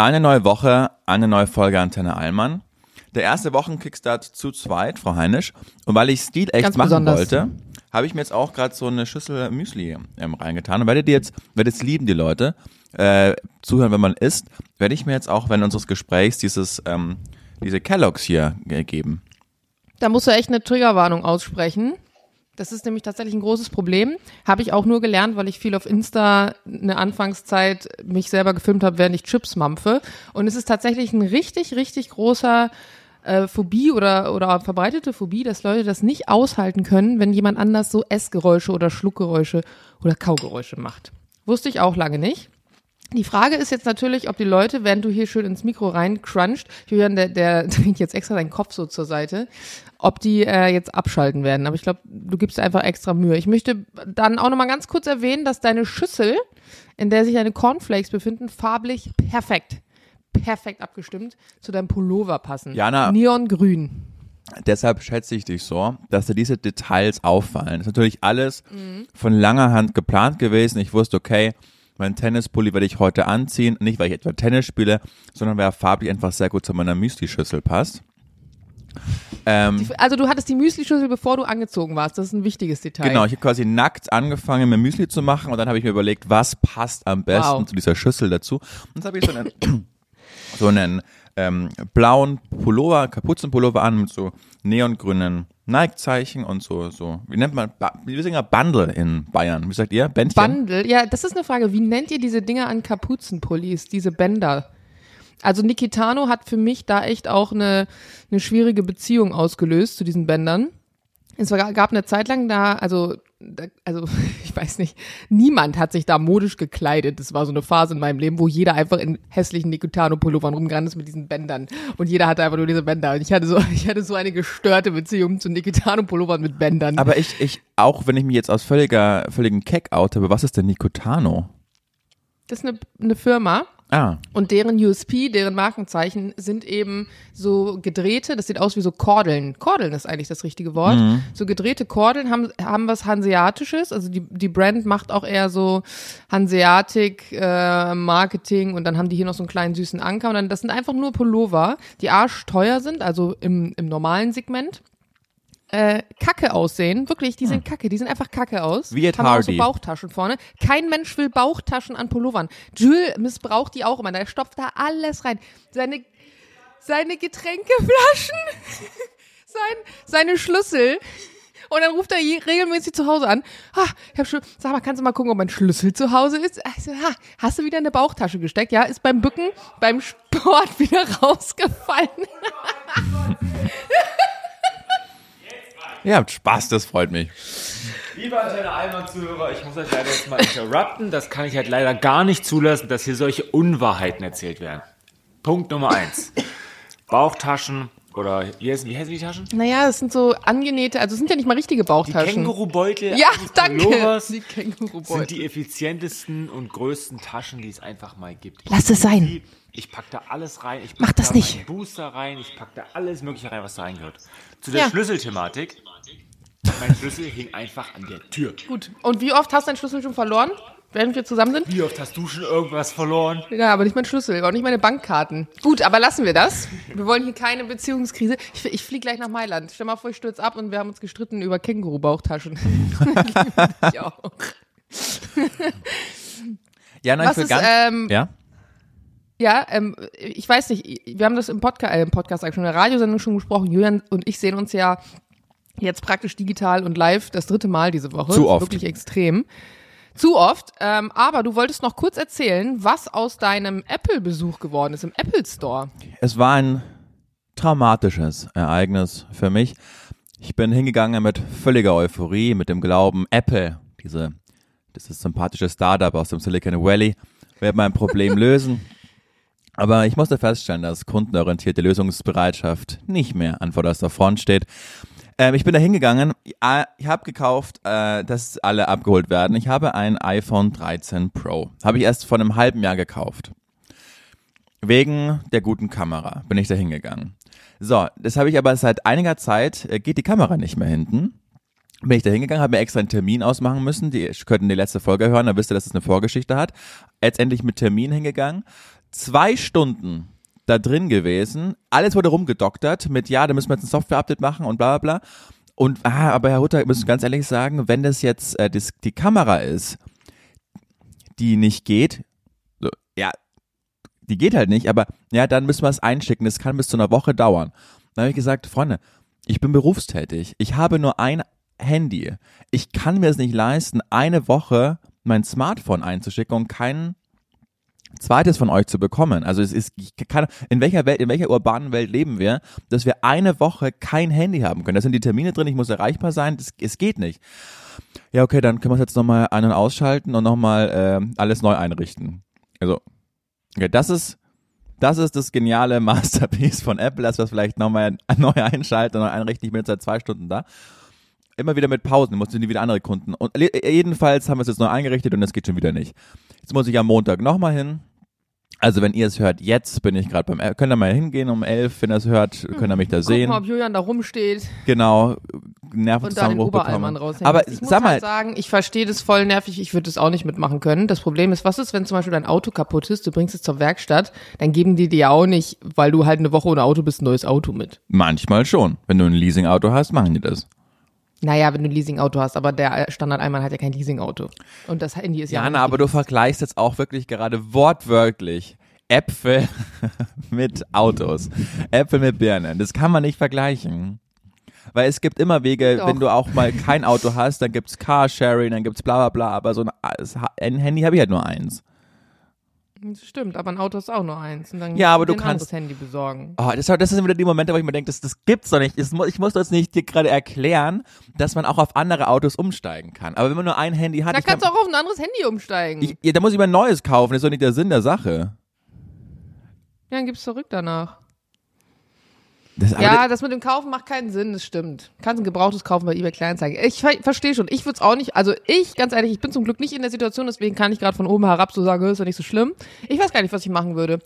Eine neue Woche, eine neue Folge Antenne Allmann. Der erste Wochenkickstart zu zweit, Frau Heinisch. Und weil ich Stil echt Ganz machen besonders. wollte, habe ich mir jetzt auch gerade so eine Schüssel Müsli ähm, reingetan. Und werdet ihr jetzt, werdet jetzt lieben die Leute, äh, zuhören, wenn man isst, werde ich mir jetzt auch während unseres Gesprächs dieses, ähm, diese Kelloggs hier äh, geben. Da musst du echt eine Triggerwarnung aussprechen. Das ist nämlich tatsächlich ein großes Problem. Habe ich auch nur gelernt, weil ich viel auf Insta eine Anfangszeit mich selber gefilmt habe, während ich Chips mampfe. Und es ist tatsächlich ein richtig, richtig großer äh, Phobie oder, oder verbreitete Phobie, dass Leute das nicht aushalten können, wenn jemand anders so Essgeräusche oder Schluckgeräusche oder Kaugeräusche macht. Wusste ich auch lange nicht. Die Frage ist jetzt natürlich, ob die Leute, während du hier schön ins Mikro rein cruncht, Julian, der, der dreht jetzt extra deinen Kopf so zur Seite, ob die äh, jetzt abschalten werden. Aber ich glaube, du gibst einfach extra Mühe. Ich möchte dann auch nochmal ganz kurz erwähnen, dass deine Schüssel, in der sich deine Cornflakes befinden, farblich perfekt, perfekt abgestimmt zu deinem Pullover passen. Jana. Neongrün. Deshalb schätze ich dich so, dass dir diese Details auffallen. Das ist natürlich alles von langer Hand geplant gewesen. Ich wusste, okay, mein Tennispulli werde ich heute anziehen. Nicht, weil ich etwa Tennis spiele, sondern weil er farblich einfach sehr gut zu meiner Müsli-Schüssel passt. Ähm, Also du hattest die Müslischüssel, bevor du angezogen warst. Das ist ein wichtiges Detail. genau, ich habe quasi nackt angefangen, mir Müsli zu machen und dann habe ich mir überlegt, was passt am besten Wow. zu dieser Schüssel dazu. Und jetzt habe ich so einen, so einen ähm, blauen Pullover, Kapuzenpullover an mit so neongrünen Nike-Zeichen und so, so, wie nennt man, Ba- wir sagen ja Bundle in Bayern. Wie sagt ihr? Bändchen? Bundle, ja, das ist eine Frage. Wie nennt ihr diese Dinger an Kapuzenpullis, diese Bänder? Also Nikitano hat für mich da echt auch eine, eine schwierige Beziehung ausgelöst zu diesen Bändern. Es gab eine Zeit lang da, also, da, also ich weiß nicht, niemand hat sich da modisch gekleidet. Das war so eine Phase in meinem Leben, wo jeder einfach in hässlichen Nikitano-Pullovern rumgerannt ist mit diesen Bändern. Und jeder hatte einfach nur diese Bänder. Und ich hatte so, ich hatte so eine gestörte Beziehung zu Nikitano-Pullovern mit Bändern. Aber ich, ich, auch wenn ich mich jetzt aus völliger, völligen Keck out habe, was ist denn Nicotano? das ist eine, eine Firma. Ah, Und deren USP, deren Markenzeichen sind eben so gedrehte, das sieht aus wie so Kordeln. Kordeln ist eigentlich das richtige Wort. So gedrehte Kordeln haben, haben was Hanseatisches. Also die, die Brand macht auch eher so Hanseatic äh, Marketing und dann haben die hier noch so einen kleinen süßen Anker. Und dann, das sind einfach nur Pullover, die arschteuer sind, also im, im normalen Segment. Äh, Kacke aussehen, wirklich, die sind Kacke, die sehen einfach Kacke aus. Wie Haben auch Hardy. so Bauchtaschen vorne. Kein Mensch will Bauchtaschen an Pullovern. Jules missbraucht die auch immer. Der stopft da alles rein. Seine, seine Getränkeflaschen, sein, seine Schlüssel. Und dann ruft er regelmäßig zu Hause an. Ha, ich hab schon, sag mal, kannst du mal gucken, ob mein Schlüssel zu Hause ist? Also, ha, hast du wieder in eine Bauchtasche gesteckt? Ja, ist beim Bücken, beim Sport wieder rausgefallen. ihr habt Spaß, das freut mich. Lieber Antenne Allmann-Zuhörer, ich muss euch leider jetzt mal interrupten. Das kann ich halt leider gar nicht zulassen, dass hier solche Unwahrheiten erzählt werden. Punkt Nummer eins. Bauchtaschen oder wie heißen, wie heißen die Taschen? Naja, das sind so angenähte, also es sind ja nicht mal richtige Die Bauchtaschen. Kängurubeutel ja, eines danke. Pullovers Die sind Kängurubeutel. die effizientesten und größten Taschen, die es einfach mal gibt. Ich Lass es liebe sein. die. Ich pack da alles rein. Ich Mach pack das da nicht. Booster rein. Ich pack da alles Mögliche rein, was da reingehört. Zu der Ja. Schlüsselthematik. Mein Schlüssel hing einfach an der Tür. Gut. Und wie oft hast du deinen Schlüssel schon verloren, während wir zusammen sind? Wie oft hast du schon irgendwas verloren? Ja, aber nicht mein Schlüssel, auch nicht meine Bankkarten. Gut, aber lassen wir das. Wir wollen hier keine Beziehungskrise. Ich, ich fliege gleich nach Mailand. Stell mal vor, ich stürze ab und wir haben uns gestritten über Känguru-Bauchtaschen. ich auch. Ja, nein, Was ich will ist, ganz, ähm, ja? Ja, ähm, ich weiß nicht, wir haben das im Podcast, äh, im Podcast eigentlich schon in der Radiosendung schon gesprochen. Julian und ich sehen uns ja jetzt praktisch digital und live das dritte Mal diese Woche. Zu oft. Wirklich extrem. Zu oft. Ähm, aber du wolltest noch kurz erzählen, was aus deinem Apple-Besuch geworden ist im Apple Store. Es war ein traumatisches Ereignis für mich. Ich bin hingegangen mit völliger Euphorie, mit dem Glauben, Apple, diese, dieses sympathische Startup aus dem Silicon Valley, wird mein Problem lösen. Aber ich musste feststellen, dass kundenorientierte Lösungsbereitschaft nicht mehr an vorderster Front steht. Ähm, ich bin da hingegangen, ich habe gekauft, äh, dass alle abgeholt werden. Ich habe ein iPhone 13 Pro. Habe ich erst vor einem halben Jahr gekauft. Wegen der guten Kamera bin ich da hingegangen. So, das habe ich aber seit einiger Zeit, äh, geht die Kamera nicht mehr hinten. Bin ich da hingegangen, habe mir extra einen Termin ausmachen müssen. Die könnten die letzte Folge hören, dann wisst ihr, dass es eine Vorgeschichte hat. Jetzt endlich mit Termin hingegangen. zwei Stunden da drin gewesen. Alles wurde rumgedoktert mit, ja, da müssen wir jetzt ein Software-Update machen und bla bla bla. Und, ah, aber Herr Hutter, ich muss ganz ehrlich sagen, wenn das jetzt äh, das, die Kamera ist, die nicht geht, so, ja, die geht halt nicht, aber ja, dann müssen wir es einschicken. Das kann bis zu einer Woche dauern. Dann habe ich gesagt, Freunde, ich bin berufstätig. Ich habe nur ein Handy. Ich kann mir es nicht leisten, eine Woche mein Smartphone einzuschicken und kein zweites von euch zu bekommen. Also es ist, kann, in welcher Welt, in welcher urbanen Welt leben wir, dass wir eine Woche kein Handy haben können? Da sind die Termine drin, ich muss erreichbar sein, das, es geht nicht. Ja, okay, dann können wir es jetzt nochmal ein- und ausschalten und nochmal äh, alles neu einrichten. Also, okay, das ist, das ist das geniale Masterpiece von Apple, dass wir es vielleicht nochmal neu einschalten und neu einrichten. Ich bin jetzt seit zwei Stunden da. Immer wieder mit Pausen, mussten die wieder andere Kunden. Und le- jedenfalls haben wir es jetzt neu eingerichtet und es geht schon wieder nicht. Jetzt muss ich am Montag nochmal hin. Also wenn ihr es hört, jetzt bin ich gerade beim, App. könnt ihr mal hingehen um elf, wenn ihr es hört, könnt ihr mich da Guck sehen. mal, ob Julian da rumsteht Genau, Nervenzusammenbruch bekommen. Aber ich muss sag mal, halt sagen, ich verstehe das voll nervig, ich würde das auch nicht mitmachen können. Das Problem ist, was ist, wenn zum Beispiel dein Auto kaputt ist, du bringst es zur Werkstatt, dann geben die dir auch nicht, weil du halt eine Woche ohne Auto bist, ein neues Auto mit. manchmal schon. Wenn du ein Leasingauto hast, machen die das. Naja, wenn du ein Leasingauto hast, aber der Standard-Allmann hat ja kein Leasingauto. Und das Handy ist ja Jana, aber du vergleichst jetzt auch wirklich gerade wortwörtlich Äpfel mit Autos, Äpfel mit Birnen. Das kann man nicht vergleichen. Weil es gibt immer Wege, Doch. wenn du auch mal kein Auto hast, dann gibt's Carsharing, dann gibt's bla bla bla, aber so ein, ein Handy habe ich halt nur eins. Das stimmt, aber ein Auto ist auch nur eins. Und dann Ja, aber du kannst- Handy besorgen. Oh, das, das sind wieder die Momente, wo ich mir denke, das, das gibt's doch nicht. Das, ich muss das nicht dir gerade erklären, dass man auch auf andere Autos umsteigen kann. Aber wenn man nur ein Handy hat, Da kann, kannst du auch auf ein anderes Handy umsteigen. ich, ja, da muss ich mir ein neues kaufen. Das ist doch nicht der Sinn der Sache. ja, dann gib's zurück danach. Das, Ja, das mit dem Kaufen macht keinen Sinn, das stimmt. Kannst ein gebrauchtes kaufen bei eBay Kleinanzeigen. Ich ver verstehe schon, ich würde es auch nicht, also ich, ganz ehrlich, ich bin zum Glück nicht in der Situation, deswegen kann ich gerade von oben herab so sagen, "Hö, ist ja nicht so schlimm. Ich weiß gar nicht, was ich machen würde.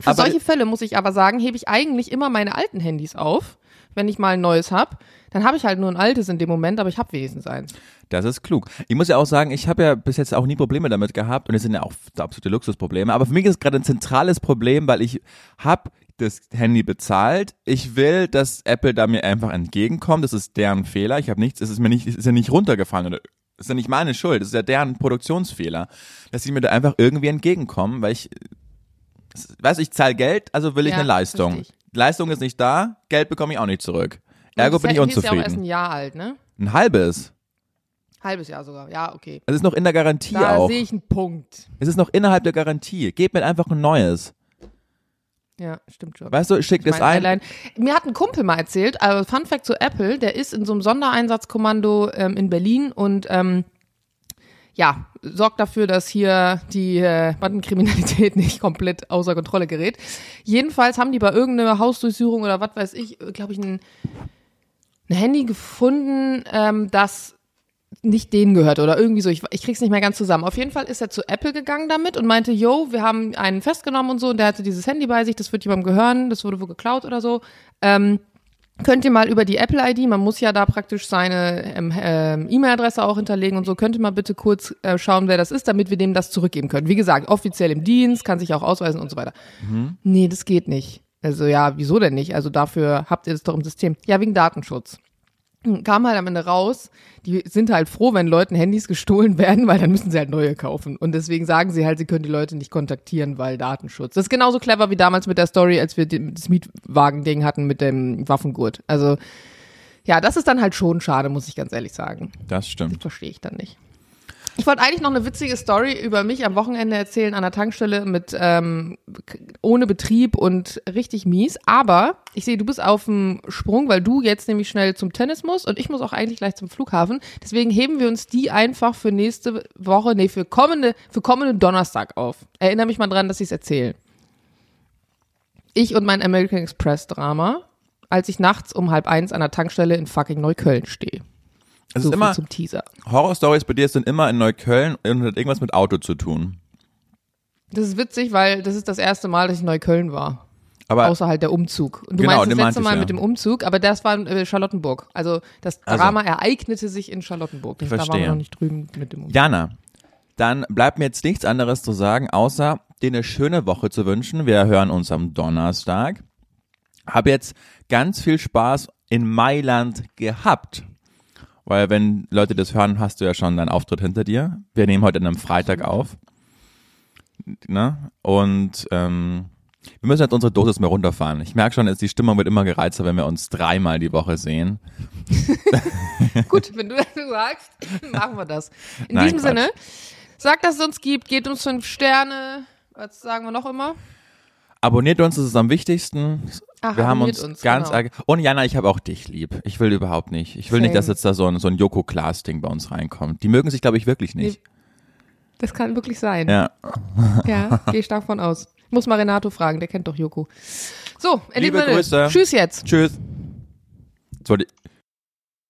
Für Aber- solche Fälle muss ich aber sagen, hebe ich eigentlich immer meine alten Handys auf, wenn ich mal ein neues hab. Dann habe ich halt nur ein altes in dem Moment, aber ich habe wenigstens eins. Das ist klug. Ich muss ja auch sagen, ich habe ja bis jetzt auch nie Probleme damit gehabt und es sind ja auch absolute Luxusprobleme. Aber für mich ist es gerade ein zentrales Problem, weil ich habe das Handy bezahlt. Ich will, dass Apple da mir einfach entgegenkommt. Das ist deren Fehler. Ich habe nichts, es ist mir nicht, es ist ja nicht runtergefallen oder es ist ja nicht meine Schuld. Es ist ja deren Produktionsfehler, dass sie mir da einfach irgendwie entgegenkommen, weil ich, weißt du, ich zahle Geld, also will ich Ja, eine Leistung. versteh Leistung ist nicht da, Geld bekomme ich auch nicht zurück. Ergo Das bin ich Handy ist ja auch erst unzufrieden. ein Jahr alt, ne? Ein halbes. Halbes Jahr sogar. Ja, okay. Es ist noch in der Garantie Da auch. sehe ich einen Punkt. Es ist noch innerhalb der Garantie. Gebt mir einfach ein neues. Ja, stimmt schon. Weißt du, ich schicke das ein. allein, mir hat ein Kumpel mal erzählt, also Fun Fact zu Apple, der ist in so einem Sondereinsatzkommando ähm, in Berlin und ähm, ja, sorgt dafür, dass hier die äh, Bandenkriminalität nicht komplett außer Kontrolle gerät. Jedenfalls haben die bei irgendeiner Hausdurchsuchung oder was weiß ich, glaube ich, ein, ein Handy gefunden, ähm, das nicht denen gehört oder irgendwie so. Ich, ich krieg's nicht mehr ganz zusammen. Auf jeden Fall ist er zu Apple gegangen damit und meinte, yo, wir haben einen festgenommen und so und der hatte dieses Handy bei sich, das wird jemandem gehören, das wurde wohl geklaut oder so. Ähm, könnt ihr mal über die Apple-ID, man muss ja da praktisch seine ähm, ähm, E-Mail-Adresse auch hinterlegen und so, könnt ihr mal bitte kurz äh, schauen, wer das ist, damit wir dem das zurückgeben können. Wie gesagt, offiziell im Dienst, kann sich auch ausweisen und so weiter. Nee, das geht nicht. Also ja, wieso denn nicht? Also dafür habt ihr das doch im System. Ja, wegen Datenschutz kam halt am Ende raus, die sind halt froh, wenn Leuten Handys gestohlen werden, weil dann müssen sie halt neue kaufen. Und deswegen sagen sie halt, sie können die Leute nicht kontaktieren, weil Datenschutz. Das ist genauso clever wie damals mit der Story, als wir das Mietwagen-Ding hatten mit dem Waffengurt. Also, ja, das ist dann halt schon schade, muss ich ganz ehrlich sagen. Das stimmt. Verstehe ich dann nicht. Ich wollte eigentlich noch eine witzige Story über mich am Wochenende erzählen an der Tankstelle mit ähm, ohne Betrieb und richtig mies. Aber ich sehe, du bist auf dem Sprung, weil du jetzt nämlich schnell zum Tennis musst und ich muss auch eigentlich gleich zum Flughafen. Deswegen heben wir uns die einfach für nächste Woche, nee, für kommende, für kommenden Donnerstag auf. Erinnere mich mal dran, dass ich es erzähle. Ich und mein American Express Drama, als ich nachts um halb eins an der Tankstelle in fucking Neukölln stehe. Es So ist immer, zum Teaser. Horror-Stories bei dir sind immer in Neukölln und hat irgendwas mit Auto zu tun. Das ist witzig, weil das ist das erste Mal, dass ich in Neukölln war. Aber außer halt der Umzug. Und du Genau, meinst das letzte ich, Mal ja. mit dem Umzug, aber das war in äh, Charlottenburg. Also das Also. Drama ereignete sich in Charlottenburg. Da waren Verstehe. wir noch nicht drüben mit dem Umzug. Jana, dann bleibt mir jetzt nichts anderes zu sagen, außer dir eine schöne Woche zu wünschen. Wir hören uns am Donnerstag. Hab jetzt ganz viel Spaß in Mailand gehabt. Weil wenn Leute das hören, hast du ja schon deinen Auftritt hinter dir. Wir nehmen heute an einem Freitag auf. Ne? Und ähm, wir müssen jetzt unsere Dosis mehr runterfahren. Ich merke schon, die Stimmung wird immer gereizter, wenn wir uns dreimal die Woche sehen. Gut, wenn du das so sagst, machen wir das. In Nein, diesem Quatsch. Sinne, sagt, dass es uns gibt, gebt uns fünf Sterne. Was sagen wir noch immer? Abonniert uns, das ist am wichtigsten. Ach, wir haben uns, uns, ganz genau. arg. Und Jana, ich habe auch dich lieb. Ich will überhaupt nicht. Ich will nicht, Same. dass jetzt da so ein, so ein Joko Klaas-Ding bei uns reinkommt. Die mögen sich, glaube ich, wirklich nicht. Das kann wirklich sein. Ja. Ja, gehe ich stark von aus. Muss mal Renato fragen, der kennt doch Joko. So, in Liebe Grüße. tschüss jetzt. Tschüss.